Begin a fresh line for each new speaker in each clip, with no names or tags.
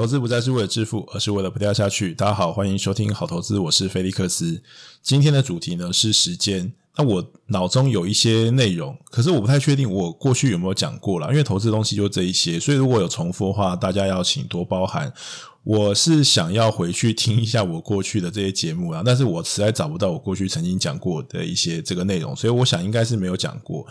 投资不再是为了致富，而是为了不掉下去。大家好，欢迎收听好投资，我是菲利克斯。今天的主题呢是时间。那我脑中有一些内容，可是我不太确定我过去有没有讲过啦，因为投资东西就这一些，所以如果有重复的话，大家要请多包涵。我是想要回去听一下我过去的这些节目啊，但是我实在找不到我过去曾经讲过的一些这个内容，所以我想应该是没有讲过。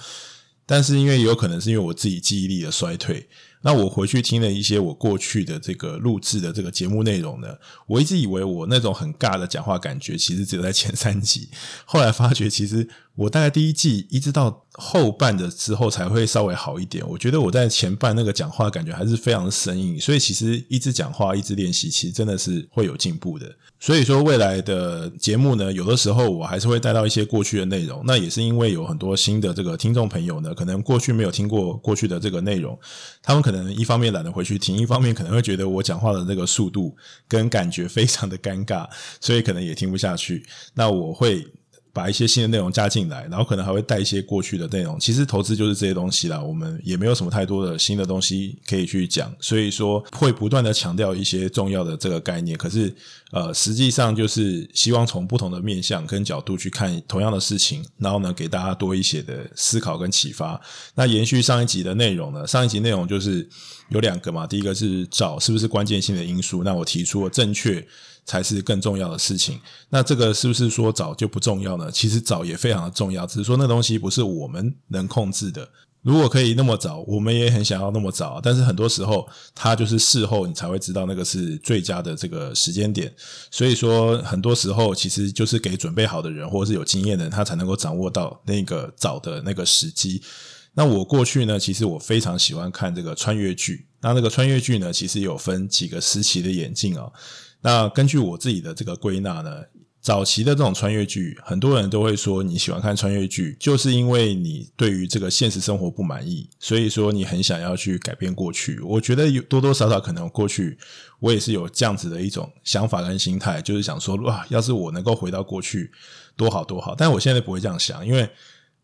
但是因为有可能是因为我自己记忆力的衰退。那我回去听了一些我过去的这个录制的这个节目内容呢，我一直以为我那种很尬的讲话感觉，其实只有在前三集，后来发觉其实我大概第一季一直到后半的之后才会稍微好一点。我觉得我在前半那个讲话感觉还是非常的生硬，所以其实一直讲话一直练习，其实真的是会有进步的。所以说未来的节目呢，有的时候我还是会带到一些过去的内容，那也是因为有很多新的这个听众朋友呢，可能过去没有听过过去的这个内容，他们可能一方面懒得回去听，一方面可能会觉得我讲话的这个速度跟感觉非常的尴尬，所以可能也听不下去。那我会。把一些新的内容加进来，然后可能还会带一些过去的内容。其实投资就是这些东西啦，我们也没有什么太多的新的东西可以去讲，所以说会不断的强调一些重要的这个概念。可是，呃，实际上就是希望从不同的面向跟角度去看同样的事情，然后呢，给大家多一些的思考跟启发。那延续上一集的内容呢，上一集内容就是有两个嘛，第一个是找是不是关键性的因素，那我提出了正确。才是更重要的事情。那这个是不是说早就不重要呢？其实早也非常的重要，只是说那东西不是我们能控制的。如果可以那么早，我们也很想要那么早。但是很多时候，它就是事后你才会知道那个是最佳的这个时间点。所以说，很多时候其实就是给准备好的人，或者是有经验的人，他才能够掌握到那个早的那个时机。那我过去呢，其实我非常喜欢看这个穿越剧。那那个穿越剧呢，其实有分几个时期的演进啊。那根据我自己的这个归纳呢，早期的这种穿越剧，很多人都会说你喜欢看穿越剧，就是因为你对于这个现实生活不满意，所以说你很想要去改变过去。我觉得有多多少少可能过去我也是有这样子的一种想法跟心态，就是想说哇，要是我能够回到过去，多好多好。但我现在不会这样想，因为。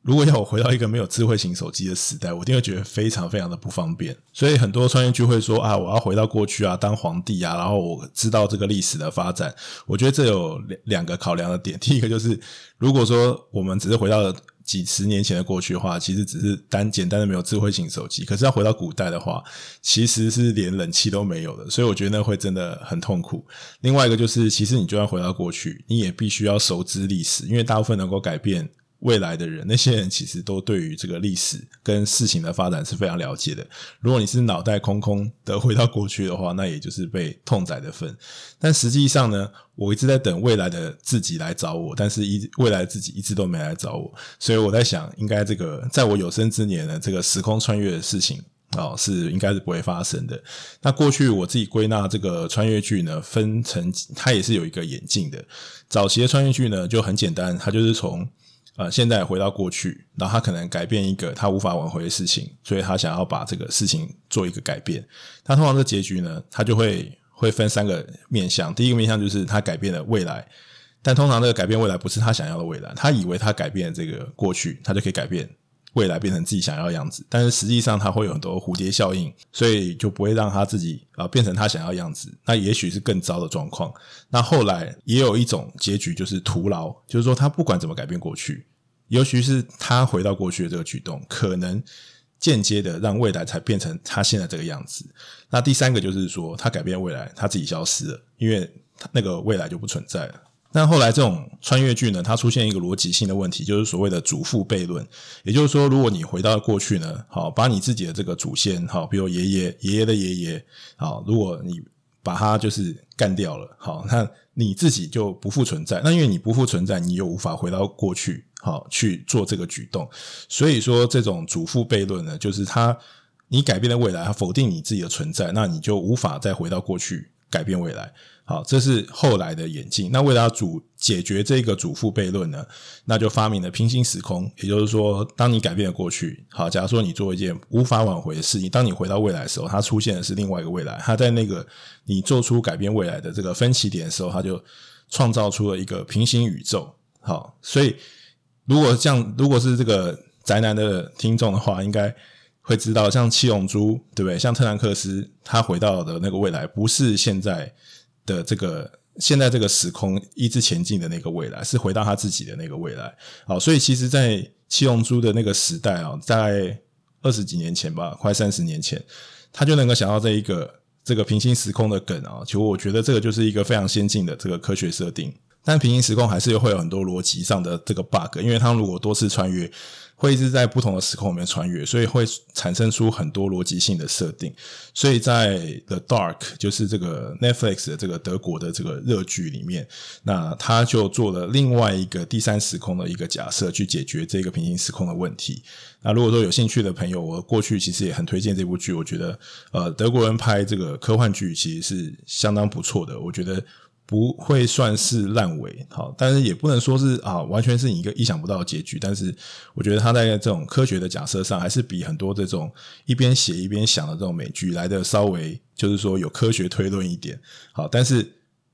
如果要我回到一个没有智慧型手机的时代，我一定会觉得非常非常的不方便。所以很多穿越剧会说啊，我要回到过去啊，当皇帝啊，然后我知道这个历史的发展。我觉得这有两两个考量的点。第一个就是，如果说我们只是回到几十年前的过去的话，其实只是单简单的没有智慧型手机。可是要回到古代的话，其实是连冷气都没有的。所以我觉得那会真的很痛苦。另外一个就是，其实你就算回到过去，你也必须要熟知历史，因为大部分能够改变。未来的人，那些人其实都对于这个历史跟事情的发展是非常了解的。如果你是脑袋空空的回到过去的话，那也就是被痛宰的份。但实际上呢，我一直在等未来的自己来找我，但是一未来自己一直都没来找我。所以我在想，应该这个在我有生之年呢，这个时空穿越的事情哦，是应该是不会发生的。那过去我自己归纳这个穿越剧呢，分成它也是有一个演进的。早期的穿越剧呢就很简单，它就是从呃，现在回到过去，然后他可能改变一个他无法挽回的事情，所以他想要把这个事情做一个改变。他通常这结局呢，他就会会分三个面向。第一个面向就是他改变了未来，但通常这个改变未来不是他想要的未来，他以为他改变了这个过去，他就可以改变。未来变成自己想要的样子，但是实际上它会有很多蝴蝶效应，所以就不会让他自己啊变成他想要样子。那也许是更糟的状况。那后来也有一种结局就是徒劳，就是说他不管怎么改变过去，尤其是他回到过去的这个举动，可能间接的让未来才变成他现在这个样子。那第三个就是说，他改变未来，他自己消失了，因为那个未来就不存在了。但后来这种穿越剧呢，它出现一个逻辑性的问题，就是所谓的祖父悖论。也就是说，如果你回到过去呢，好，把你自己的这个祖先，好，比如爷爷、爷爷的爷爷，好，如果你把他就是干掉了，好，那你自己就不复存在。那因为你不复存在，你又无法回到过去，好，去做这个举动。所以说，这种祖父悖论呢，就是他你改变了未来，他否定你自己的存在，那你就无法再回到过去改变未来。好，这是后来的演进。那为了要主解决这个祖父悖论呢，那就发明了平行时空。也就是说，当你改变了过去，好，假如说你做一件无法挽回的事情，当你回到未来的时候，它出现的是另外一个未来。它在那个你做出改变未来的这个分歧点的时候，它就创造出了一个平行宇宙。好，所以如果这样，如果是这个宅男的听众的话，应该会知道，像七龙珠，对不对？像特兰克斯，他回到的那个未来，不是现在的这个现在这个时空一直前进的那个未来，是回到他自己的那个未来。好，所以其实，在七龙珠的那个时代啊，在二十几年前吧，快三十年前，他就能够想到这一个这个平行时空的梗啊。其实我觉得这个就是一个非常先进的这个科学设定。但平行时空还是会有很多逻辑上的这个 bug，因为他如果多次穿越。会一直在不同的时空里面穿越，所以会产生出很多逻辑性的设定。所以在《The Dark》就是这个 Netflix 的这个德国的这个热剧里面，那他就做了另外一个第三时空的一个假设，去解决这个平行时空的问题。那如果说有兴趣的朋友，我过去其实也很推荐这部剧。我觉得，呃，德国人拍这个科幻剧其实是相当不错的。我觉得。不会算是烂尾，好，但是也不能说是啊，完全是你一个意想不到的结局。但是我觉得他在这种科学的假设上，还是比很多这种一边写一边想的这种美剧来的稍微就是说有科学推论一点。好，但是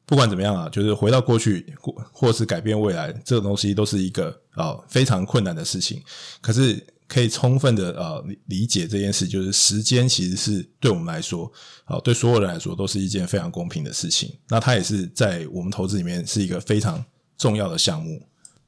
不管怎么样啊，就是回到过去或或是改变未来，这个东西都是一个啊非常困难的事情。可是。可以充分的呃理解这件事，就是时间其实是对我们来说，啊，对所有人来说都是一件非常公平的事情。那它也是在我们投资里面是一个非常重要的项目。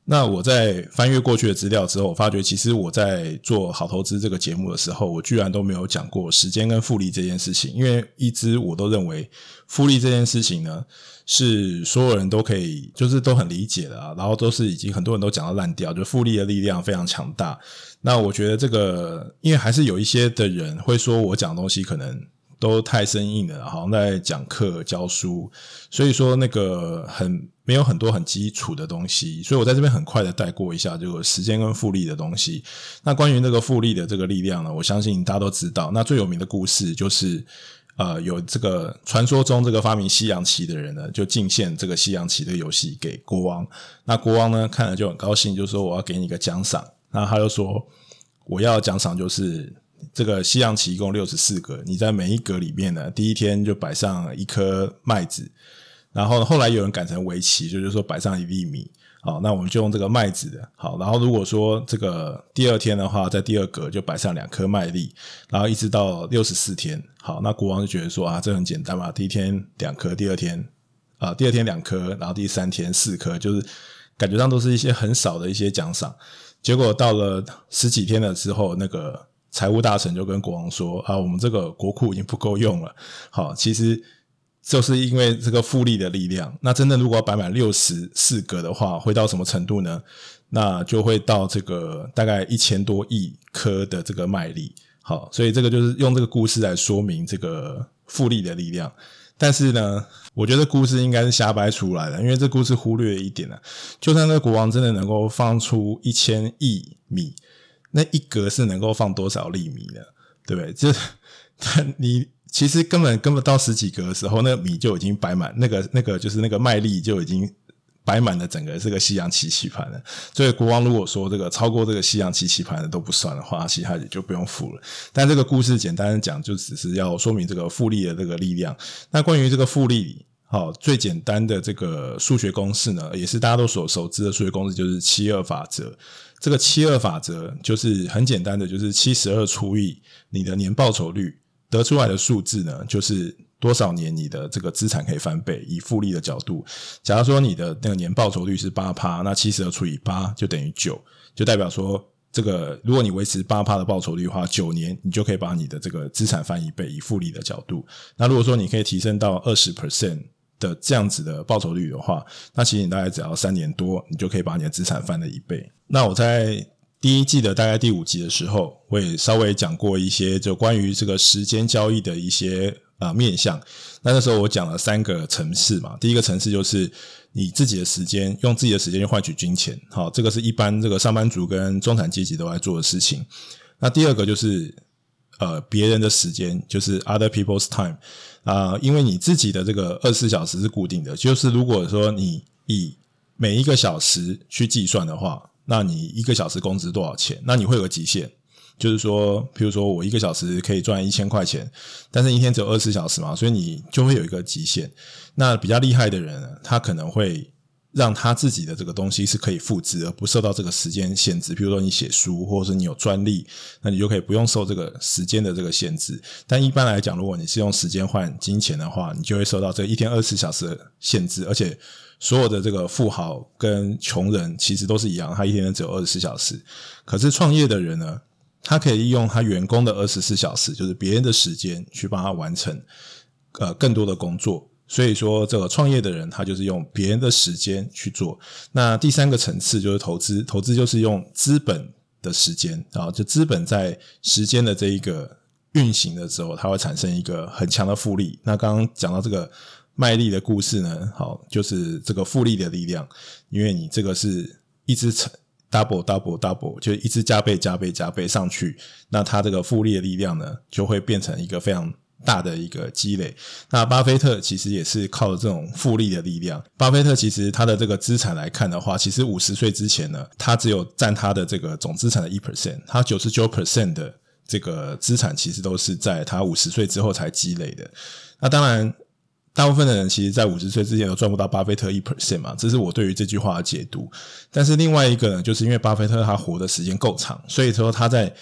那我在翻阅过去的资料之后，我发觉其实我在做好投资这个节目的时候，我居然都没有讲过时间跟复利这件事情，因为一直我都认为复利这件事情呢。是所有人都可以，就是都很理解的啊，然后都是已经很多人都讲到烂掉，就复利的力量非常强大。那我觉得这个，因为还是有一些的人会说我讲的东西可能都太生硬了，好像在讲课教书，所以说那个很没有很多很基础的东西，所以我在这边很快的带过一下这个时间跟复利的东西。那关于那个复利的这个力量呢，我相信大家都知道。那最有名的故事就是。呃，有这个传说中这个发明西洋棋的人呢，就进献这个西洋棋的游戏给国王。那国王呢，看了就很高兴，就说我要给你一个奖赏。那他就说，我要奖赏就是这个西洋棋一共六十四格，你在每一格里面呢，第一天就摆上一颗麦子，然后后来有人改成围棋，就是说摆上一粒米。好，那我们就用这个麦子的。好，然后如果说这个第二天的话，在第二格就摆上两颗麦粒，然后一直到六十四天。好，那国王就觉得说啊，这很简单嘛，第一天两颗，第二天啊、第二天两颗，然后第三天四颗，就是感觉上都是一些很少的一些奖赏。结果到了十几天了之后，那个财务大臣就跟国王说啊，我们这个国库已经不够用了。好，其实。就是因为这个复利的力量，那真的如果要摆满六十四格的话，会到什么程度呢？那就会到这个大概一千多亿颗的这个麦粒。好，所以这个就是用这个故事来说明这个复利的力量。但是呢，我觉得故事应该是瞎掰出来的，因为这故事忽略了一点呢，就算那个国王真的能够放出一千亿米，那一格是能够放多少粒米呢？对不对？这你。其实根本根本到十几格的时候，那个米就已经摆满，那个那个就是那个麦粒就已经摆满了整个这个西洋棋棋盘了。所以国王如果说这个超过这个西洋棋棋盘的都不算的话，其他也就不用付了。但这个故事简单讲，就只是要说明这个复利的这个力量。那关于这个复利，好，最简单的这个数学公式呢，也是大家都所熟知的数学公式，就是七二法则。这个七二法则就是很简单的，就是七十二除以你的年报酬率。得出来的数字呢，就是多少年你的这个资产可以翻倍？以复利的角度，假如说你的那个年报酬率是八趴，那七十二除以八就等于九，就代表说这个如果你维持八趴的报酬率的话，九年你就可以把你的这个资产翻一倍。以复利的角度，那如果说你可以提升到二十 percent 的这样子的报酬率的话，那其实你大概只要三年多，你就可以把你的资产翻了一倍。那我在。第一季的大概第五集的时候，我也稍微讲过一些就关于这个时间交易的一些啊、面向。那那时候我讲了三个层次嘛，第一个层次就是你自己的时间，用自己的时间去换取金钱，好，这个是一般这个上班族跟中产阶级都在做的事情。那第二个就是呃别人的时间，就是 other people's time 啊、因为你自己的这个二十四小时是固定的，就是如果说你以每一个小时去计算的话。那你一个小时工资多少钱？那你会有个极限，就是说，比如说我一个小时可以赚一千块钱，但是一天只有二十小时嘛，所以你就会有一个极限。那比较厉害的人，他可能会让他自己的这个东西是可以复制，而不受到这个时间限制。比如说你写书，或者是你有专利，那你就可以不用受这个时间的这个限制。但一般来讲，如果你是用时间换金钱的话，你就会受到这一天二十小时的限制。而且所有的这个富豪跟穷人其实都是一样，他一天只有二十四小时。可是创业的人呢，他可以利用他员工的二十四小时，就是别人的时间去帮他完成呃更多的工作。所以说，这个创业的人，他就是用别人的时间去做。那第三个层次就是投资，投资就是用资本的时间啊，就资本在时间的这一个运行的时候，它会产生一个很强的复利。那刚刚讲到这个麦粒的故事呢，好，就是这个复利的力量，因为你这个是一直成 double double double，就一直加倍加倍加倍上去，那它这个复利的力量呢，就会变成一个非常。大的一个积累，那巴菲特其实也是靠这种复利的力量。巴菲特其实他的这个资产来看的话，其实五十岁之前呢，他只有占他的这个总资产的一 percent，他九十九 percent 的这个资产其实都是在他五十岁之后才积累的。那当然，大部分的人其实在五十岁之前都赚不到巴菲特一 percent 嘛，这是我对于这句话的解读。但是另外一个呢，就是因为巴菲特他活的时间够长，所以说他在。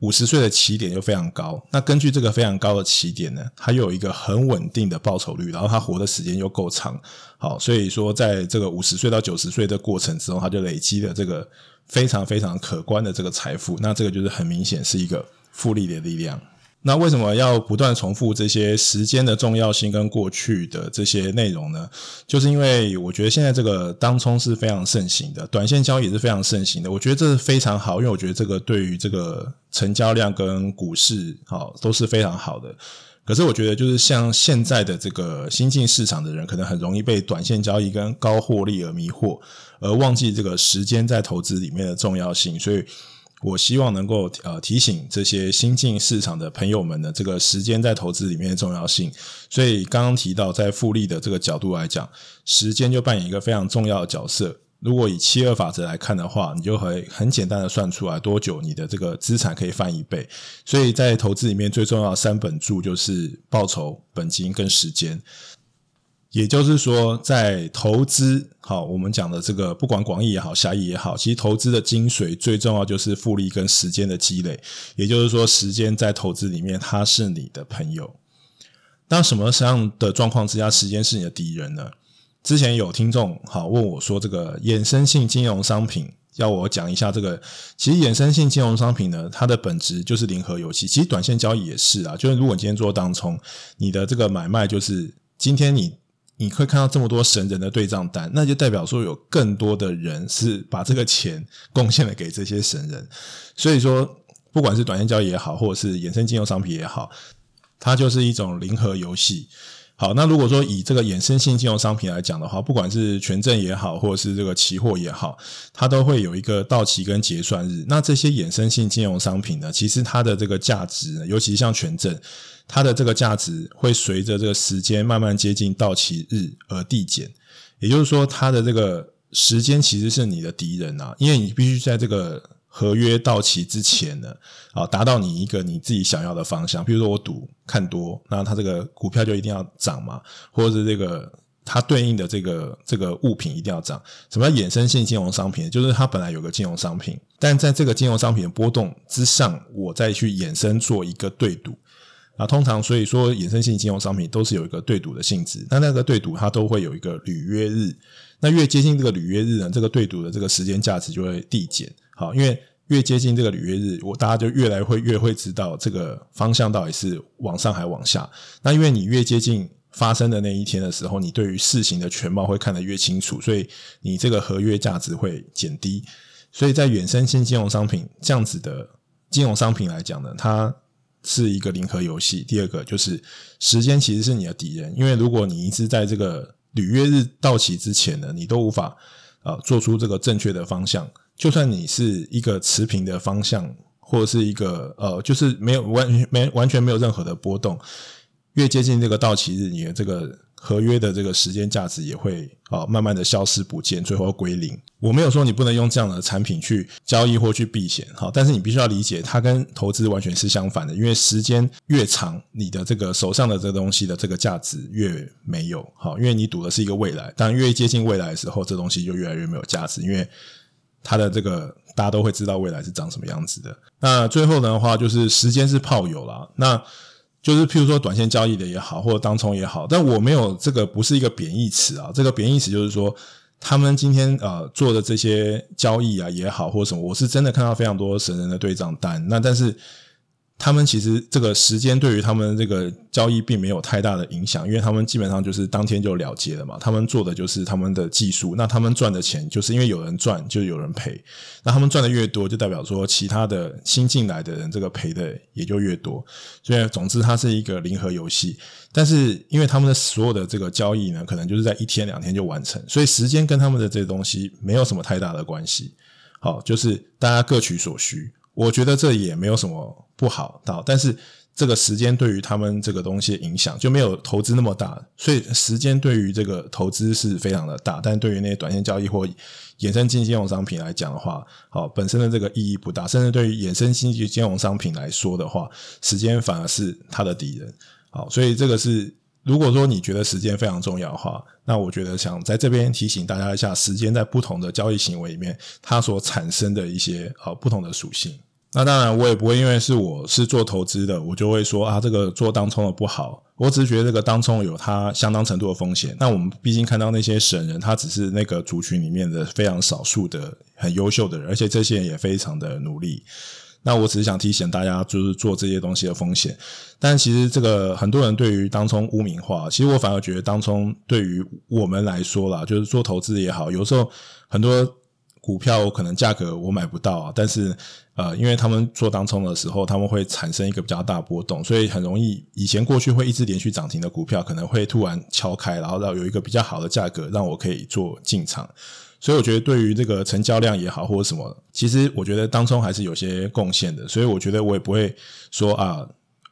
五十岁的起点就非常高，那根据这个非常高的起点呢，他又有一个很稳定的报酬率，然后他活的时间又够长，好，所以说在这个五十岁到九十岁的过程之中，他就累积了这个非常非常可观的这个财富，那这个就是很明显是一个复利的力量。那为什么要不断重复这些时间的重要性跟过去的这些内容呢？就是因为我觉得现在这个当冲是非常盛行的，短线交易也是非常盛行的。我觉得这是非常好，因为我觉得这个对于这个成交量跟股市好都是非常好的。可是我觉得就是像现在的这个新进市场的人，可能很容易被短线交易跟高获利而迷惑，而忘记这个时间在投资里面的重要性，所以。我希望能够呃提醒这些新进市场的朋友们呢，这个时间在投资里面的重要性。所以刚刚提到，在复利的这个角度来讲，时间就扮演一个非常重要的角色。如果以七二法则来看的话，你就会很简单的算出来多久你的这个资产可以翻一倍。所以在投资里面最重要的三本柱就是报酬、本金跟时间。也就是说，在投资，好，我们讲的这个，不管广义也好，狭义也好，其实投资的精髓最重要就是复利跟时间的积累。也就是说，时间在投资里面，它是你的朋友。当什么样的状况之下，时间是你的敌人呢？之前有听众好问我说，这个衍生性金融商品，要我讲一下这个。其实衍生性金融商品呢，它的本质就是零和游戏。其实短线交易也是啊，就是如果你今天做当冲，你的这个买卖就是今天你。你会看到这么多神人的对账单，那就代表说有更多的人是把这个钱贡献了给这些神人。所以说，不管是短线交易也好，或者是衍生金融商品也好，它就是一种零和游戏。好，那如果说以这个衍生性金融商品来讲的话，不管是权证也好，或者是这个期货也好，它都会有一个到期跟结算日。那这些衍生性金融商品呢，其实它的这个价值，尤其像权证。它的这个价值会随着这个时间慢慢接近到期日而递减，也就是说，它的这个时间其实是你的敌人啊，因为你必须在这个合约到期之前呢，啊，达到你一个你自己想要的方向。比如说我赌看多，那它这个股票就一定要涨嘛，或者是这个它对应的这个这个物品一定要涨。什么叫衍生性金融商品？就是它本来有个金融商品，但在这个金融商品的波动之上，我再去衍生做一个对赌。啊，通常所以说，衍生性金融商品都是有一个对赌的性质。那那个对赌它都会有一个履约日。那越接近这个履约日呢，这个对赌的这个时间价值就会递减。好，因为越接近这个履约日，我大家就越来会越会知道这个方向到底是往上还往下。那因为你越接近发生的那一天的时候，你对于事情的全貌会看得越清楚，所以你这个合约价值会减低。所以在衍生性金融商品这样子的金融商品来讲呢，它。是一个零和游戏。第二个就是时间其实是你的敌人，因为如果你一直在这个履约日到期之前呢，你都无法呃做出这个正确的方向。就算你是一个持平的方向，或者是一个呃，就是没有完全没完全没有任何的波动，越接近这个到期日，你的这个合约的这个时间价值也会啊慢慢的消失不见，最后归零。我没有说你不能用这样的产品去交易或去避险，好，但是你必须要理解，它跟投资完全是相反的，因为时间越长，你的这个手上的这个东西的这个价值越没有，好，因为你赌的是一个未来，当越接近未来的时候，这东西就越来越没有价值，因为它的这个大家都会知道未来是长什么样子的。那最后的话就是时间是炮友啦，那。就是譬如说短线交易的也好，或者当冲也好，但我没有这个不是一个贬义词啊。这个贬义词就是说，他们今天呃做的这些交易啊也好，或者什么，我是真的看到非常多神人的对账单。那但是。他们其实这个时间对于他们这个交易并没有太大的影响，因为他们基本上就是当天就了结了嘛。他们做的就是他们的技术，那他们赚的钱就是因为有人赚就有人赔，那他们赚的越多，就代表说其他的新进来的人这个赔的也就越多。所以总之它是一个零和游戏，但是因为他们的所有的这个交易呢，可能就是在一天两天就完成，所以时间跟他们的这个东西没有什么太大的关系。好，就是大家各取所需。我觉得这也没有什么不好到，但是这个时间对于他们这个东西的影响就没有投资那么大，所以时间对于这个投资是非常的大，但对于那些短线交易或衍生金金融商品来讲的话，好，本身的这个意义不大，甚至对于衍生金金融商品来说的话，时间反而是他的敌人。好，所以这个是。如果说你觉得时间非常重要的话，那我觉得想在这边提醒大家一下，时间在不同的交易行为里面，它所产生的一些呃不同的属性。那当然，我也不会因为是我是做投资的，我就会说啊这个做当冲的不好。我只是觉得这个当冲有它相当程度的风险。那我们毕竟看到那些神人，他只是那个族群里面的非常少数的很优秀的人，而且这些人也非常的努力。那我只是想提醒大家，就是做这些东西的风险。但其实这个很多人对于当冲污名化，其实我反而觉得当冲对于我们来说啦，就是做投资也好，有时候很多股票可能价格我买不到啊，但是呃，因为他们做当冲的时候，他们会产生一个比较大波动，所以很容易以前过去会一直连续涨停的股票，可能会突然敲开，然后让有一个比较好的价格让我可以做进场。所以我觉得，对于这个成交量也好，或者什么，其实我觉得当冲还是有些贡献的。所以我觉得我也不会说啊，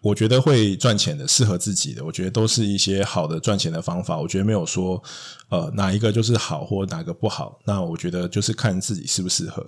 我觉得会赚钱的，适合自己的，我觉得都是一些好的赚钱的方法。我觉得没有说呃哪一个就是好，或哪个不好。那我觉得就是看自己适不适合。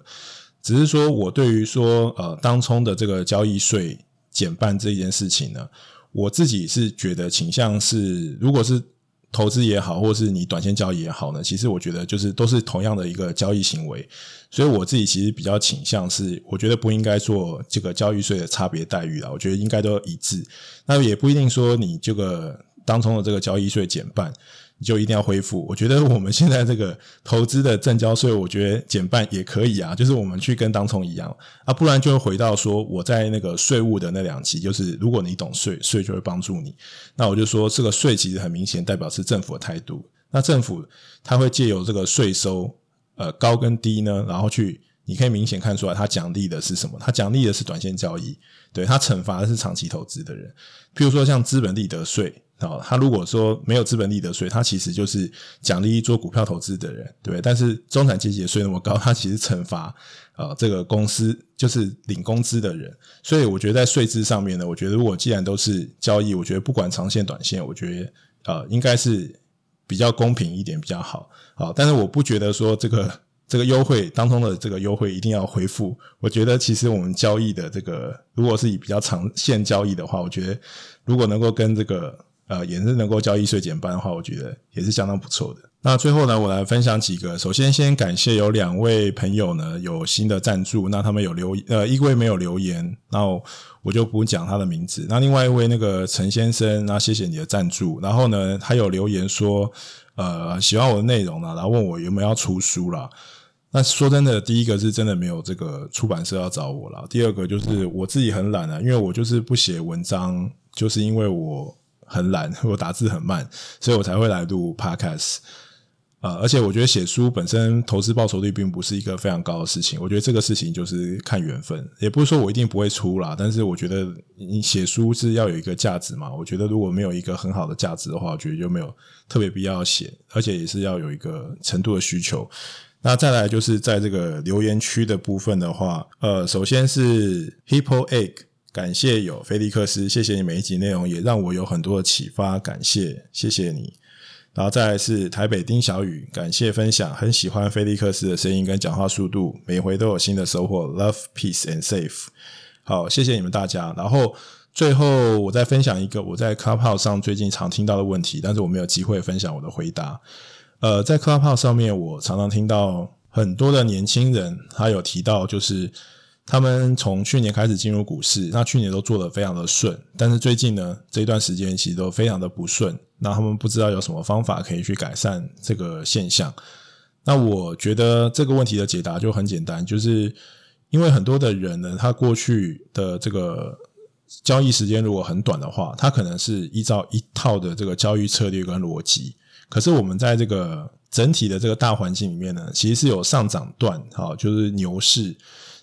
只是说我对于说呃当冲的这个交易税减半这件事情呢，我自己是觉得倾向是，如果是。投资也好，或是你短线交易也好呢，其实我觉得就是都是同样的一个交易行为，所以我自己其实比较倾向是，我觉得不应该做这个交易税的差别待遇啦，我觉得应该都一致。那也不一定说你这个当中的这个交易税减半。你就一定要恢复。我觉得我们现在这个投资的正交税，我觉得减半也可以啊。就是我们去跟当冲一样啊，不然就会回到说我在那个税务的那两期，就是如果你懂税，税就会帮助你。那我就说这个税其实很明显代表是政府的态度。那政府它会借由这个税收，呃，高跟低呢，然后去你可以明显看出来，它奖励的是什么？它奖励的是短线交易，对，它惩罚的是长期投资的人。譬如说像资本利得税。哦，他如果说没有资本利得税，他其实就是奖励做股票投资的人，对？但是中产阶级的税那么高，他其实惩罚呃这个公司就是领工资的人。所以我觉得在税制上面呢，我觉得如果既然都是交易，我觉得不管长线短线，我觉得呃应该是比较公平一点比较好。好，但是我不觉得说这个这个优惠当中的这个优惠一定要恢复。我觉得其实我们交易的这个如果是以比较长线交易的话，我觉得如果能够跟这个呃，也是能够交易税减半的话，我觉得也是相当不错的。那最后呢，我来分享几个。首先，先感谢有两位朋友呢有新的赞助，那他们有留呃，一位没有留言，那我就不讲他的名字。那另外一位那个陈先生，那谢谢你的赞助。然后呢，他有留言说，呃，喜欢我的内容呢，然后问我有没有要出书啦。那说真的，第一个是真的没有这个出版社要找我啦。第二个就是我自己很懒啊，因为我就是不写文章，就是因为我。很懒，我打字很慢，所以我才会来录 Podcast。呃，而且我觉得写书本身投资报酬率并不是一个非常高的事情。我觉得这个事情就是看缘分，也不是说我一定不会出啦。但是我觉得你写书是要有一个价值嘛。我觉得如果没有一个很好的价值的话，我觉得就没有特别必要写，而且也是要有一个程度的需求。那再来就是在这个留言区的部分的话，呃，首先是 Hippo Egg。感谢有菲利克斯，谢谢你每一集内容也让我有很多的启发，感谢，谢谢你。然后再来是台北丁小雨，感谢分享，很喜欢菲利克斯的声音跟讲话速度，每回都有新的收获。Love, peace and safe。好，谢谢你们大家。然后最后我再分享一个我在 Clubhouse 上最近常听到的问题，但是我没有机会分享我的回答。呃，在 Clubhouse 上面，我常常听到很多的年轻人，他有提到就是。他们从去年开始进入股市，那去年都做得非常的顺，但是最近呢，这一段时间其实都非常的不顺。那他们不知道有什么方法可以去改善这个现象。那我觉得这个问题的解答就很简单，就是因为很多的人呢，他过去的这个交易时间如果很短的话，他可能是依照一套的这个交易策略跟逻辑。可是我们在这个整体的这个大环境里面呢，其实是有上涨段，好，就是牛市。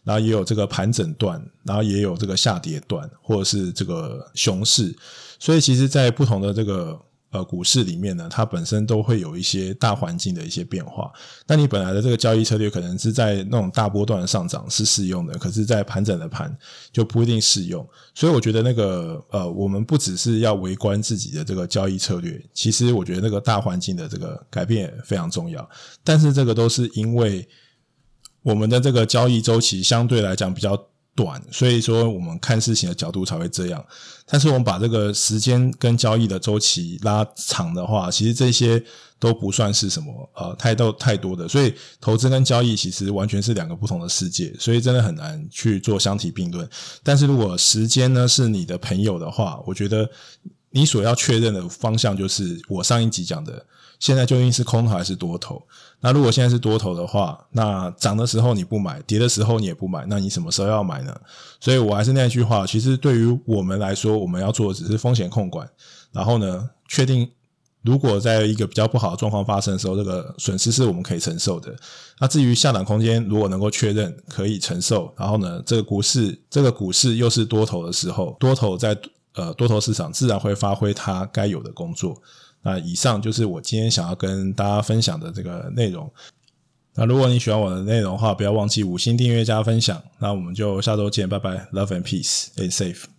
然后也有这个盘整段，然后也有这个下跌段，或者是这个熊市。所以其实，在不同的这个呃股市里面呢，它本身都会有一些大环境的一些变化。那你本来的这个交易策略，可能是在那种大波段上涨是适用的，可是，在盘整的盘就不一定适用。所以我觉得那个呃，我们不只是要围观自己的这个交易策略，其实我觉得那个大环境的这个改变也非常重要。但是这个都是因为。我们的这个交易周期相对来讲比较短，所以说我们看事情的角度才会这样。但是我们把这个时间跟交易的周期拉长的话，其实这些都不算是什么呃太多太多的。所以投资跟交易其实完全是两个不同的世界，所以真的很难去做相提并论。但是如果时间呢是你的朋友的话，我觉得你所要确认的方向就是我上一集讲的。现在究竟是空头还是多头？那如果现在是多头的话，那涨的时候你不买，跌的时候你也不买，那你什么时候要买呢？所以我还是那句话，其实对于我们来说，我们要做的只是风险控管，然后呢，确定如果在一个比较不好的状况发生的时候，这个损失是我们可以承受的。那至于下档空间，如果能够确认可以承受，然后呢，这个股市这个股市又是多头的时候，多头在呃多头市场自然会发挥它该有的工作。那以上就是我今天想要跟大家分享的这个内容。那如果你喜欢我的内容的话，不要忘记五星订阅加分享。那我们就下周见，拜拜，Love and peace, and safe.